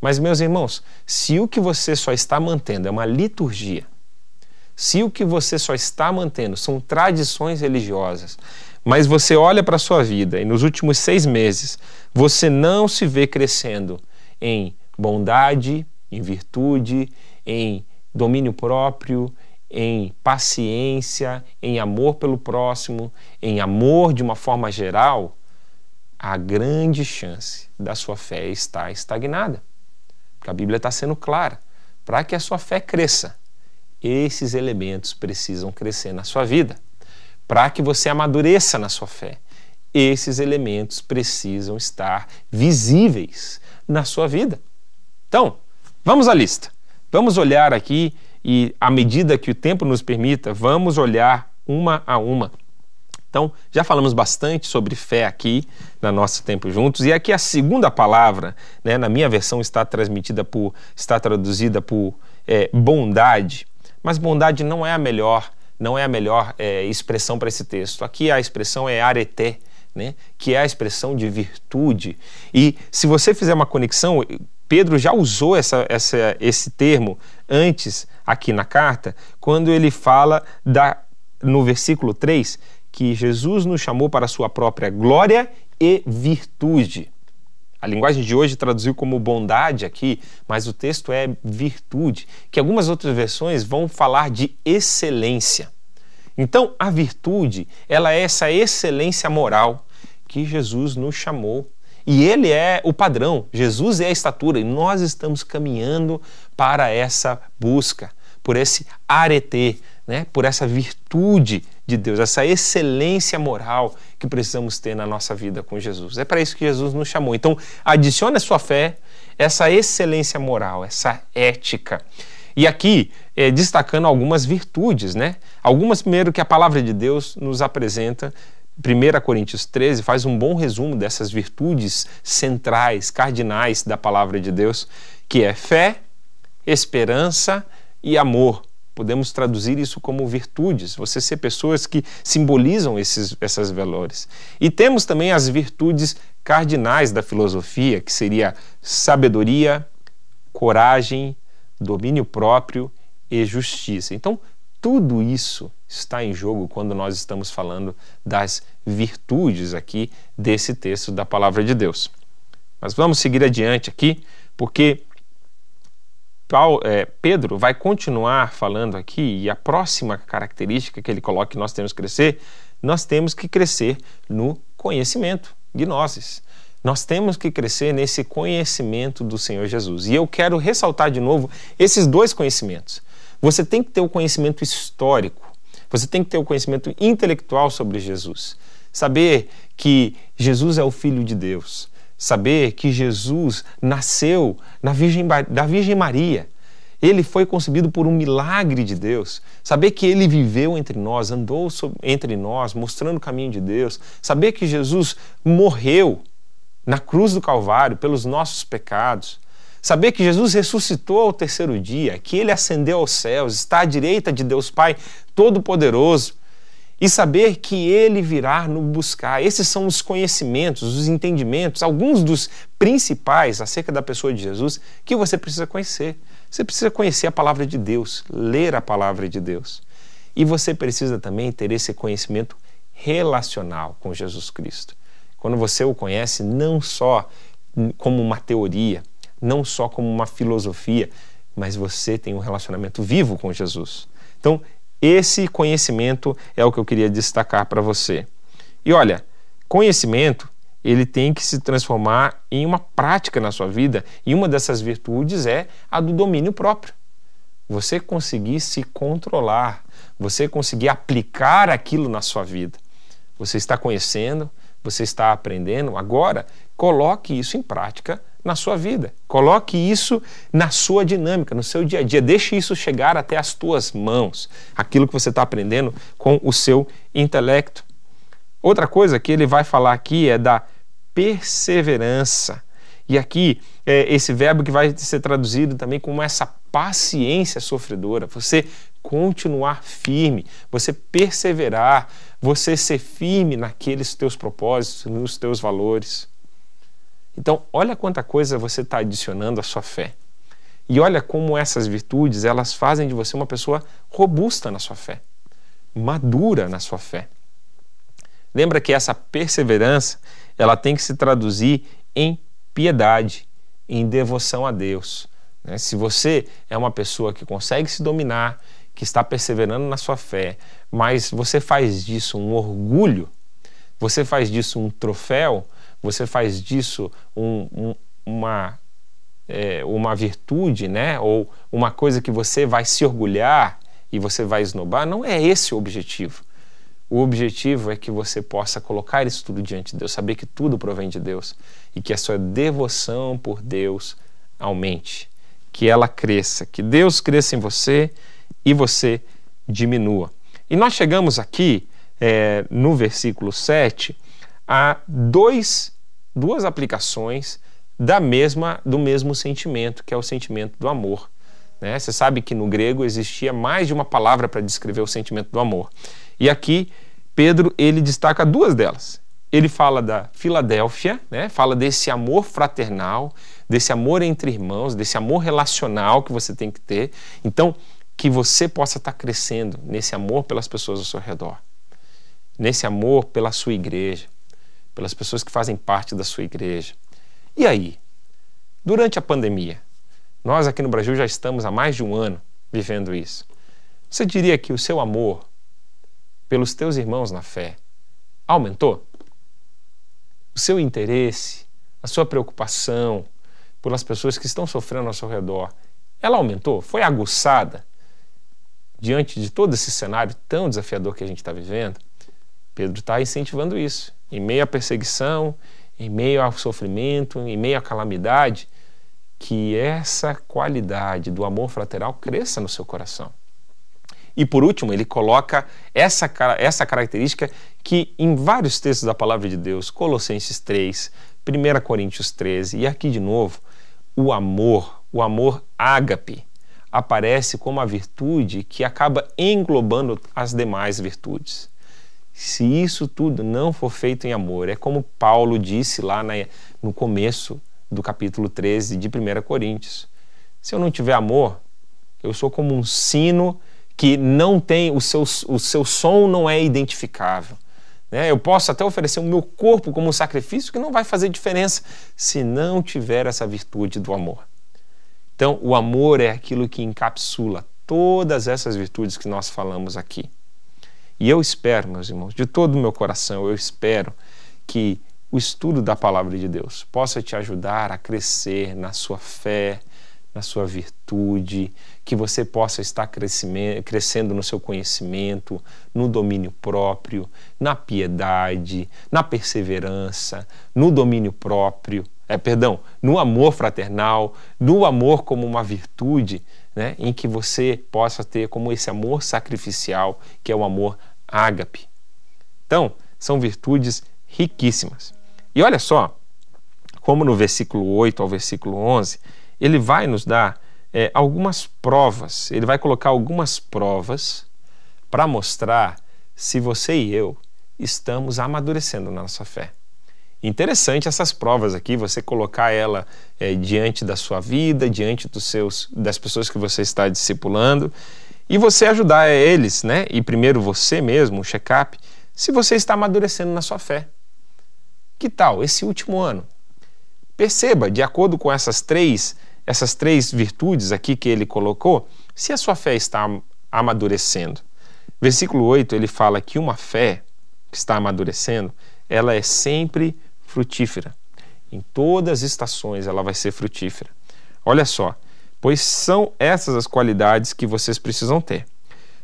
Mas, meus irmãos, se o que você só está mantendo é uma liturgia, se o que você só está mantendo são tradições religiosas, mas você olha para a sua vida e nos últimos seis meses você não se vê crescendo em bondade, em virtude, em domínio próprio, em paciência, em amor pelo próximo, em amor de uma forma geral, a grande chance da sua fé estar estagnada. Porque a Bíblia está sendo clara. Para que a sua fé cresça, esses elementos precisam crescer na sua vida. Para que você amadureça na sua fé, esses elementos precisam estar visíveis na sua vida. Então, vamos à lista. Vamos olhar aqui e, à medida que o tempo nos permita, vamos olhar uma a uma. Então, já falamos bastante sobre fé aqui no nosso tempo juntos, e aqui a segunda palavra, né, na minha versão está transmitida por, está traduzida por é, bondade, mas bondade não é a melhor, não é a melhor é, expressão para esse texto. Aqui a expressão é areté, né, que é a expressão de virtude. E se você fizer uma conexão, Pedro já usou essa, essa, esse termo antes aqui na carta, quando ele fala da, no versículo 3 que Jesus nos chamou para a sua própria glória e virtude. A linguagem de hoje traduziu como bondade aqui, mas o texto é virtude, que algumas outras versões vão falar de excelência. Então, a virtude, ela é essa excelência moral que Jesus nos chamou e ele é o padrão, Jesus é a estatura e nós estamos caminhando para essa busca, por esse arete, né? por essa virtude de Deus, essa excelência moral que precisamos ter na nossa vida com Jesus. É para isso que Jesus nos chamou. Então, adicione a sua fé, essa excelência moral, essa ética. E aqui, é, destacando algumas virtudes, né? Algumas, primeiro, que a palavra de Deus nos apresenta 1 Coríntios 13 faz um bom resumo dessas virtudes centrais, cardinais da palavra de Deus, que é fé, esperança e amor. Podemos traduzir isso como virtudes, você ser pessoas que simbolizam esses, esses valores. E temos também as virtudes cardinais da filosofia, que seria sabedoria, coragem, domínio próprio e justiça. Então, tudo isso está em jogo quando nós estamos falando das virtudes aqui desse texto da palavra de Deus. Mas vamos seguir adiante aqui, porque Paulo, é, Pedro vai continuar falando aqui, e a próxima característica que ele coloca que nós temos que crescer, nós temos que crescer no conhecimento, gnoses. Nós temos que crescer nesse conhecimento do Senhor Jesus. E eu quero ressaltar de novo esses dois conhecimentos. Você tem que ter o conhecimento histórico, você tem que ter o conhecimento intelectual sobre Jesus. Saber que Jesus é o Filho de Deus. Saber que Jesus nasceu na Virgem, da Virgem Maria. Ele foi concebido por um milagre de Deus. Saber que ele viveu entre nós, andou entre nós, mostrando o caminho de Deus. Saber que Jesus morreu na cruz do Calvário pelos nossos pecados. Saber que Jesus ressuscitou ao terceiro dia, que ele ascendeu aos céus, está à direita de Deus Pai Todo-Poderoso, e saber que ele virá nos buscar. Esses são os conhecimentos, os entendimentos, alguns dos principais acerca da pessoa de Jesus que você precisa conhecer. Você precisa conhecer a palavra de Deus, ler a palavra de Deus. E você precisa também ter esse conhecimento relacional com Jesus Cristo. Quando você o conhece não só como uma teoria, não só como uma filosofia, mas você tem um relacionamento vivo com Jesus. Então, esse conhecimento é o que eu queria destacar para você. E olha, conhecimento ele tem que se transformar em uma prática na sua vida, e uma dessas virtudes é a do domínio próprio. Você conseguir se controlar, você conseguir aplicar aquilo na sua vida. Você está conhecendo, você está aprendendo, agora coloque isso em prática na sua vida. Coloque isso na sua dinâmica, no seu dia a dia. Deixe isso chegar até as tuas mãos, aquilo que você está aprendendo com o seu intelecto. Outra coisa que ele vai falar aqui é da perseverança. E aqui, é esse verbo que vai ser traduzido também como essa paciência sofredora. Você continuar firme, você perseverar, você ser firme naqueles teus propósitos, nos teus valores. Então, olha quanta coisa você está adicionando à sua fé. E olha como essas virtudes, elas fazem de você uma pessoa robusta na sua fé, madura na sua fé. Lembra que essa perseverança, ela tem que se traduzir em piedade, em devoção a Deus. Né? Se você é uma pessoa que consegue se dominar, que está perseverando na sua fé, mas você faz disso um orgulho, você faz disso um troféu, você faz disso um, um, uma, é, uma virtude, né? ou uma coisa que você vai se orgulhar e você vai esnobar, não é esse o objetivo. O objetivo é que você possa colocar isso tudo diante de Deus, saber que tudo provém de Deus e que a sua devoção por Deus aumente, que ela cresça, que Deus cresça em você e você diminua. E nós chegamos aqui é, no versículo 7 a dois, duas aplicações da mesma do mesmo sentimento, que é o sentimento do amor. Né? Você sabe que no grego existia mais de uma palavra para descrever o sentimento do amor. E aqui Pedro ele destaca duas delas. Ele fala da Filadélfia, né? fala desse amor fraternal, desse amor entre irmãos, desse amor relacional que você tem que ter. Então, que você possa estar crescendo nesse amor pelas pessoas ao seu redor, nesse amor pela sua igreja, pelas pessoas que fazem parte da sua igreja. E aí, durante a pandemia, nós aqui no Brasil já estamos há mais de um ano vivendo isso. Você diria que o seu amor pelos teus irmãos na fé aumentou? O seu interesse, a sua preocupação pelas pessoas que estão sofrendo ao seu redor, ela aumentou? Foi aguçada diante de todo esse cenário tão desafiador que a gente está vivendo? Pedro está incentivando isso. Em meio à perseguição, em meio ao sofrimento, em meio à calamidade, que essa qualidade do amor fraternal cresça no seu coração. E por último, ele coloca essa, essa característica que em vários textos da palavra de Deus, Colossenses 3, 1 Coríntios 13 e aqui de novo, o amor, o amor ágape, aparece como a virtude que acaba englobando as demais virtudes. Se isso tudo não for feito em amor, é como Paulo disse lá na, no começo do capítulo 13 de 1 Coríntios. Se eu não tiver amor, eu sou como um sino que não tem o seu, o seu som não é identificável. Né? Eu posso até oferecer o meu corpo como um sacrifício que não vai fazer diferença se não tiver essa virtude do amor. Então, o amor é aquilo que encapsula todas essas virtudes que nós falamos aqui. E eu espero, meus irmãos, de todo o meu coração, eu espero que o estudo da palavra de Deus possa te ajudar a crescer na sua fé, na sua virtude, que você possa estar crescendo no seu conhecimento, no domínio próprio, na piedade, na perseverança, no domínio próprio, é, perdão, no amor fraternal, no amor como uma virtude, né, em que você possa ter como esse amor sacrificial, que é o amor ágape. Então, são virtudes riquíssimas. E olha só, como no versículo 8 ao versículo 11, ele vai nos dar é, algumas provas, ele vai colocar algumas provas para mostrar se você e eu estamos amadurecendo na nossa fé. Interessante essas provas aqui, você colocar ela é, diante da sua vida, diante dos seus, das pessoas que você está discipulando e você ajudar eles, né? E primeiro você mesmo, um check-up, se você está amadurecendo na sua fé. Que tal esse último ano? Perceba, de acordo com essas três essas três virtudes aqui que ele colocou, se a sua fé está amadurecendo. Versículo 8, ele fala que uma fé que está amadurecendo, ela é sempre frutífera. Em todas as estações ela vai ser frutífera. Olha só, pois são essas as qualidades que vocês precisam ter.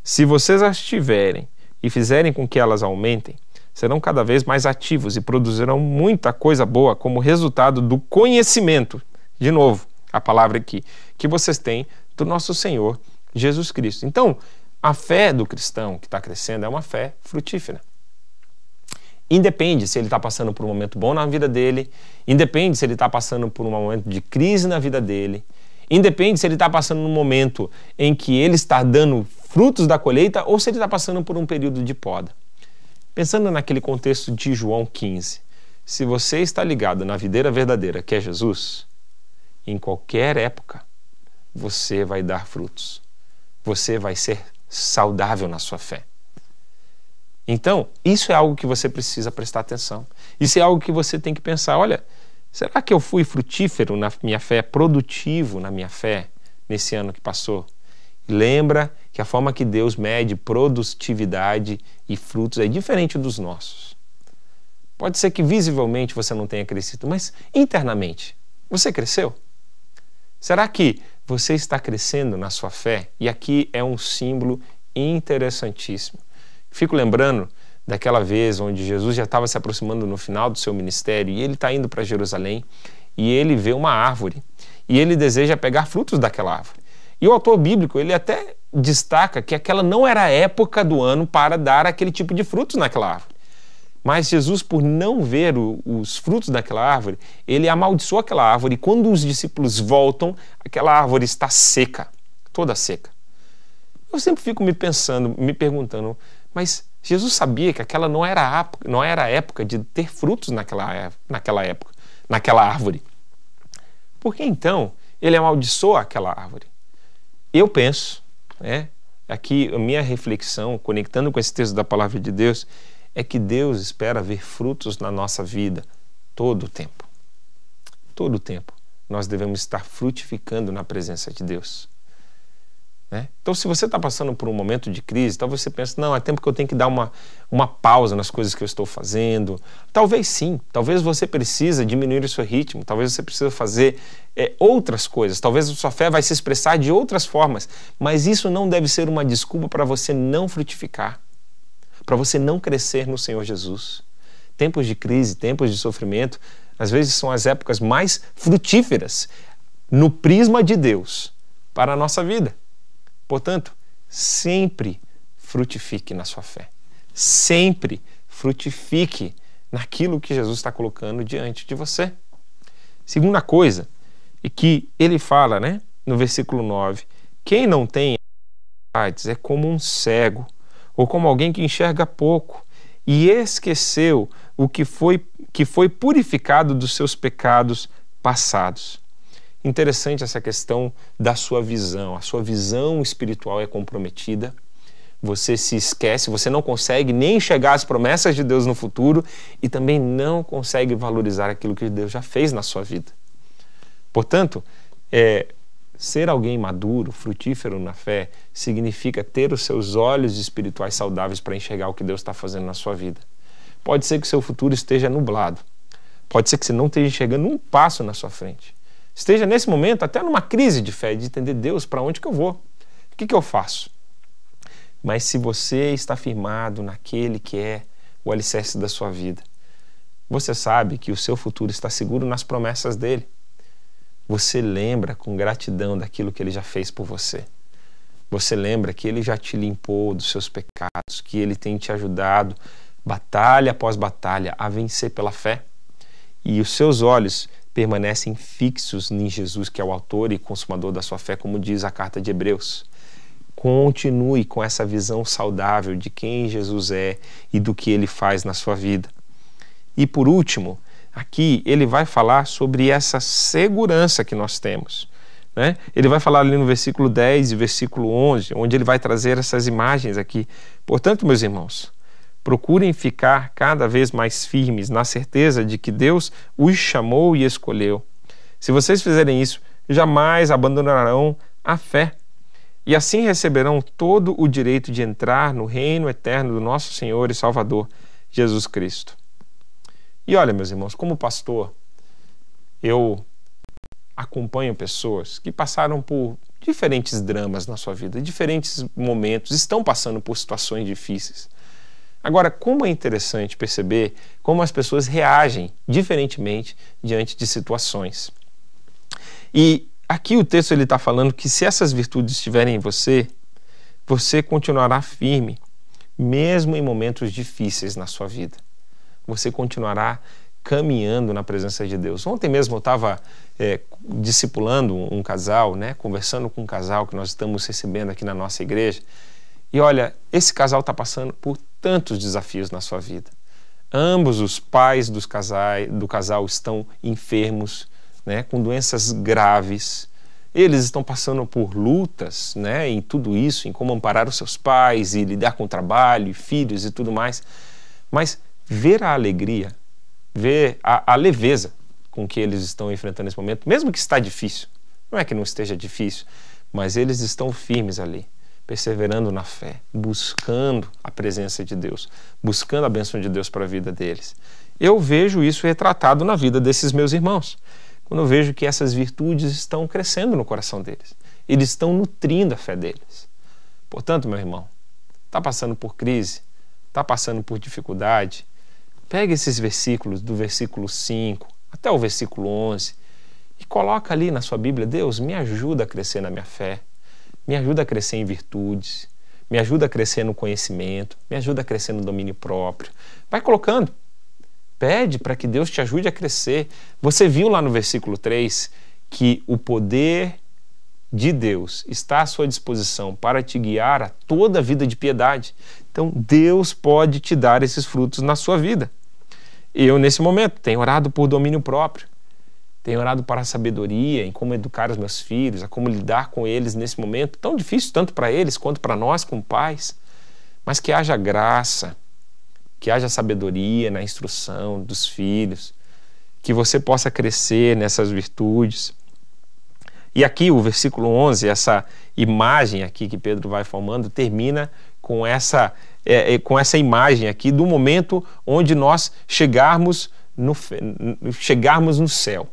Se vocês as tiverem e fizerem com que elas aumentem, serão cada vez mais ativos e produzirão muita coisa boa como resultado do conhecimento. De novo, a palavra aqui, que vocês têm do nosso Senhor Jesus Cristo. Então, a fé do cristão que está crescendo é uma fé frutífera. Independe se ele está passando por um momento bom na vida dele, independe se ele está passando por um momento de crise na vida dele, independe se ele está passando num momento em que ele está dando frutos da colheita ou se ele está passando por um período de poda. Pensando naquele contexto de João 15, se você está ligado na videira verdadeira, que é Jesus, em qualquer época, você vai dar frutos. Você vai ser saudável na sua fé. Então, isso é algo que você precisa prestar atenção. Isso é algo que você tem que pensar: olha, será que eu fui frutífero na minha fé, produtivo na minha fé nesse ano que passou? Lembra que a forma que Deus mede produtividade e frutos é diferente dos nossos. Pode ser que visivelmente você não tenha crescido, mas internamente, você cresceu? Será que você está crescendo na sua fé? E aqui é um símbolo interessantíssimo. Fico lembrando daquela vez onde Jesus já estava se aproximando no final do seu ministério e ele está indo para Jerusalém e ele vê uma árvore e ele deseja pegar frutos daquela árvore. E o autor bíblico, ele até destaca que aquela não era a época do ano para dar aquele tipo de frutos naquela árvore. Mas Jesus, por não ver o, os frutos daquela árvore, ele amaldiçoou aquela árvore e quando os discípulos voltam, aquela árvore está seca, toda seca. Eu sempre fico me pensando, me perguntando, mas Jesus sabia que aquela não era a, não era a época de ter frutos naquela, naquela época, naquela árvore. Por que então ele amaldiçoou aquela árvore? Eu penso, né, aqui a minha reflexão, conectando com esse texto da palavra de Deus, é que Deus espera ver frutos na nossa vida todo o tempo. Todo o tempo nós devemos estar frutificando na presença de Deus. Né? Então, se você está passando por um momento de crise, talvez você pense, não, é tempo que eu tenho que dar uma, uma pausa nas coisas que eu estou fazendo. Talvez sim, talvez você precisa diminuir o seu ritmo, talvez você precisa fazer é, outras coisas, talvez a sua fé vai se expressar de outras formas, mas isso não deve ser uma desculpa para você não frutificar, para você não crescer no Senhor Jesus. Tempos de crise, tempos de sofrimento, às vezes são as épocas mais frutíferas no prisma de Deus para a nossa vida. Portanto, sempre frutifique na sua fé. Sempre frutifique naquilo que Jesus está colocando diante de você. Segunda coisa, e que ele fala, né, no versículo 9: quem não tem é como um cego, ou como alguém que enxerga pouco, e esqueceu o que foi, que foi purificado dos seus pecados passados. Interessante essa questão da sua visão. A sua visão espiritual é comprometida. Você se esquece, você não consegue nem enxergar as promessas de Deus no futuro e também não consegue valorizar aquilo que Deus já fez na sua vida. Portanto, é, ser alguém maduro, frutífero na fé, significa ter os seus olhos espirituais saudáveis para enxergar o que Deus está fazendo na sua vida. Pode ser que o seu futuro esteja nublado. Pode ser que você não esteja enxergando um passo na sua frente esteja nesse momento até numa crise de fé, de entender Deus, para onde que eu vou? O que, que eu faço? Mas se você está firmado naquele que é o alicerce da sua vida, você sabe que o seu futuro está seguro nas promessas dele. Você lembra com gratidão daquilo que ele já fez por você. Você lembra que ele já te limpou dos seus pecados, que ele tem te ajudado, batalha após batalha, a vencer pela fé. E os seus olhos permanecem fixos em Jesus, que é o autor e consumador da sua fé, como diz a carta de Hebreus. Continue com essa visão saudável de quem Jesus é e do que ele faz na sua vida. E por último, aqui ele vai falar sobre essa segurança que nós temos. Né? Ele vai falar ali no versículo 10 e versículo 11, onde ele vai trazer essas imagens aqui. Portanto, meus irmãos, Procurem ficar cada vez mais firmes na certeza de que Deus os chamou e escolheu. Se vocês fizerem isso, jamais abandonarão a fé e assim receberão todo o direito de entrar no reino eterno do nosso Senhor e Salvador Jesus Cristo. E olha, meus irmãos, como pastor, eu acompanho pessoas que passaram por diferentes dramas na sua vida, diferentes momentos, estão passando por situações difíceis. Agora, como é interessante perceber como as pessoas reagem diferentemente diante de situações. E aqui o texto ele está falando que se essas virtudes estiverem em você, você continuará firme, mesmo em momentos difíceis na sua vida. Você continuará caminhando na presença de Deus. Ontem mesmo eu estava é, discipulando um casal, né, conversando com um casal que nós estamos recebendo aqui na nossa igreja. E olha, esse casal está passando por tantos desafios na sua vida. Ambos os pais dos casais, do casal estão enfermos, né, com doenças graves. Eles estão passando por lutas né, em tudo isso, em como amparar os seus pais e lidar com o trabalho, e filhos e tudo mais. Mas ver a alegria, ver a, a leveza com que eles estão enfrentando nesse momento, mesmo que está difícil, não é que não esteja difícil, mas eles estão firmes ali, perseverando na fé, buscando a presença de Deus, buscando a bênção de Deus para a vida deles. Eu vejo isso retratado na vida desses meus irmãos, quando eu vejo que essas virtudes estão crescendo no coração deles, eles estão nutrindo a fé deles. Portanto, meu irmão, está passando por crise, está passando por dificuldade, pega esses versículos, do versículo 5 até o versículo 11, e coloca ali na sua Bíblia: Deus, me ajuda a crescer na minha fé, me ajuda a crescer em virtudes, me ajuda a crescer no conhecimento, me ajuda a crescer no domínio próprio. Vai colocando. Pede para que Deus te ajude a crescer. Você viu lá no versículo 3 que o poder de Deus está à sua disposição para te guiar a toda a vida de piedade. Então, Deus pode te dar esses frutos na sua vida. Eu, nesse momento, tenho orado por domínio próprio. Tenho orado para a sabedoria, em como educar os meus filhos, a como lidar com eles nesse momento tão difícil, tanto para eles quanto para nós, como pais. Mas que haja graça, que haja sabedoria na instrução dos filhos, que você possa crescer nessas virtudes. E aqui o versículo 11, essa imagem aqui que Pedro vai formando, termina com essa, é, é com essa imagem aqui do momento onde nós chegarmos no, chegarmos no céu.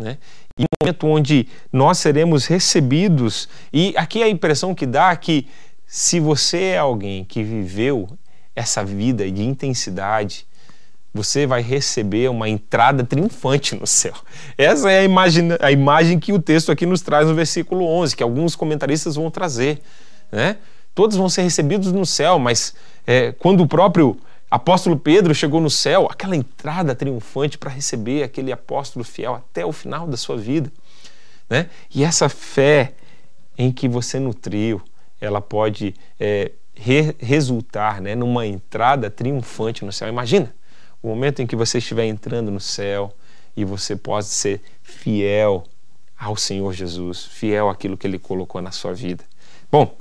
Né? E um momento onde nós seremos recebidos, e aqui a impressão que dá é que se você é alguém que viveu essa vida de intensidade, você vai receber uma entrada triunfante no céu. Essa é a imagem, a imagem que o texto aqui nos traz no versículo 11, que alguns comentaristas vão trazer. Né? Todos vão ser recebidos no céu, mas é, quando o próprio apóstolo Pedro chegou no céu, aquela entrada triunfante para receber aquele apóstolo fiel até o final da sua vida. Né? E essa fé em que você nutriu, ela pode é, re resultar né, numa entrada triunfante no céu. Imagina o momento em que você estiver entrando no céu e você pode ser fiel ao Senhor Jesus, fiel àquilo que Ele colocou na sua vida. Bom,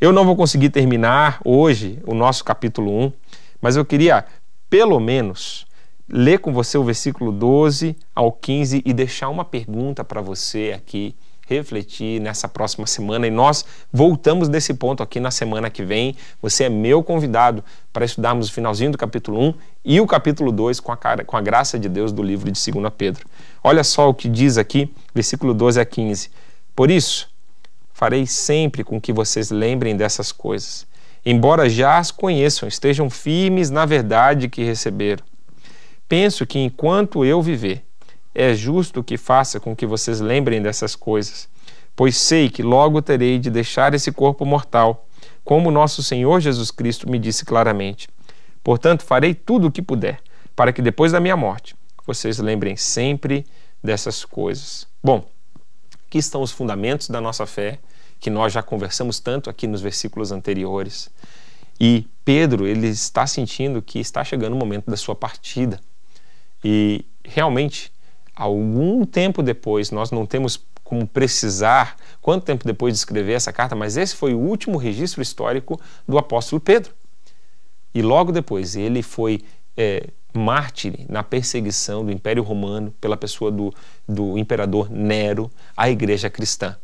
eu não vou conseguir terminar hoje o nosso capítulo 1, mas eu queria, pelo menos, ler com você o versículo 12 ao 15 e deixar uma pergunta para você aqui refletir nessa próxima semana e nós voltamos desse ponto aqui na semana que vem. Você é meu convidado para estudarmos o finalzinho do capítulo 1 e o capítulo 2 com a, com a graça de Deus do livro de 2 Pedro. Olha só o que diz aqui, versículo 12 a 15. Por isso, farei sempre com que vocês lembrem dessas coisas embora já as conheçam, estejam firmes na verdade que receberam. Penso que enquanto eu viver, é justo que faça com que vocês lembrem dessas coisas, pois sei que logo terei de deixar esse corpo mortal, como nosso Senhor Jesus Cristo me disse claramente. Portanto, farei tudo o que puder, para que depois da minha morte vocês lembrem sempre dessas coisas. Bom, aqui estão os fundamentos da nossa fé que nós já conversamos tanto aqui nos versículos anteriores. E Pedro, ele está sentindo que está chegando o momento da sua partida. E realmente, algum tempo depois, nós não temos como precisar quanto tempo depois de escrever essa carta, mas esse foi o último registro histórico do apóstolo Pedro. E logo depois ele foi é, mártir na perseguição do Império Romano pela pessoa do, do imperador Nero à igreja cristã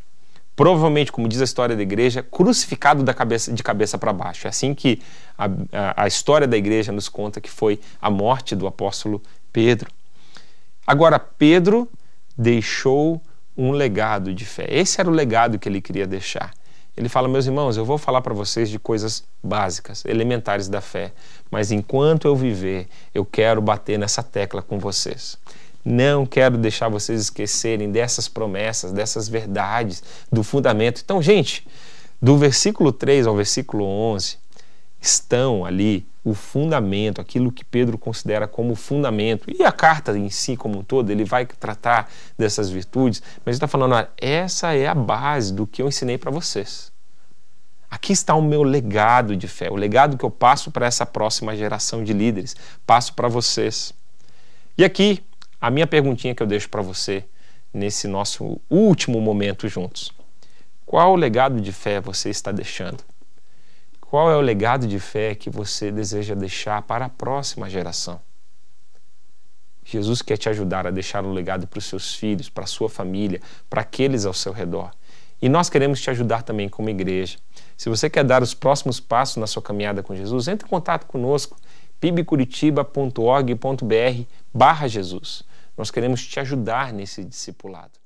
provavelmente, como diz a história da igreja, crucificado da cabeça, de cabeça para baixo. É assim que a, a, a, história da igreja nos conta que foi a morte do apóstolo Pedro. Agora, Pedro deixou um legado de fé. Esse era o legado que ele queria deixar. Ele fala, meus irmãos, eu vou falar para vocês de coisas básicas, elementares da fé, mas enquanto eu viver, eu quero bater nessa tecla com vocês. Não quero deixar vocês esquecerem dessas promessas, dessas verdades, do fundamento. Então, gente, do versículo 3 ao versículo 11, estão ali o fundamento, aquilo que Pedro considera como fundamento. E a carta em si, como um todo, ele vai tratar dessas virtudes, mas ele está falando: olha, essa é a base do que eu ensinei para vocês. Aqui está o meu legado de fé, o legado que eu passo para essa próxima geração de líderes, passo para vocês. E aqui, a minha perguntinha que eu deixo para você nesse nosso último momento juntos. Qual o legado de fé você está deixando? Qual é o legado de fé que você deseja deixar para a próxima geração? Jesus quer te ajudar a deixar um legado para os seus filhos, para a sua família, para aqueles ao seu redor. E nós queremos te ajudar também como igreja. Se você quer dar os próximos passos na sua caminhada com Jesus, entre em contato conosco, pibcuritiba.org.br barra Jesus. Nós queremos te ajudar nesse discipulado.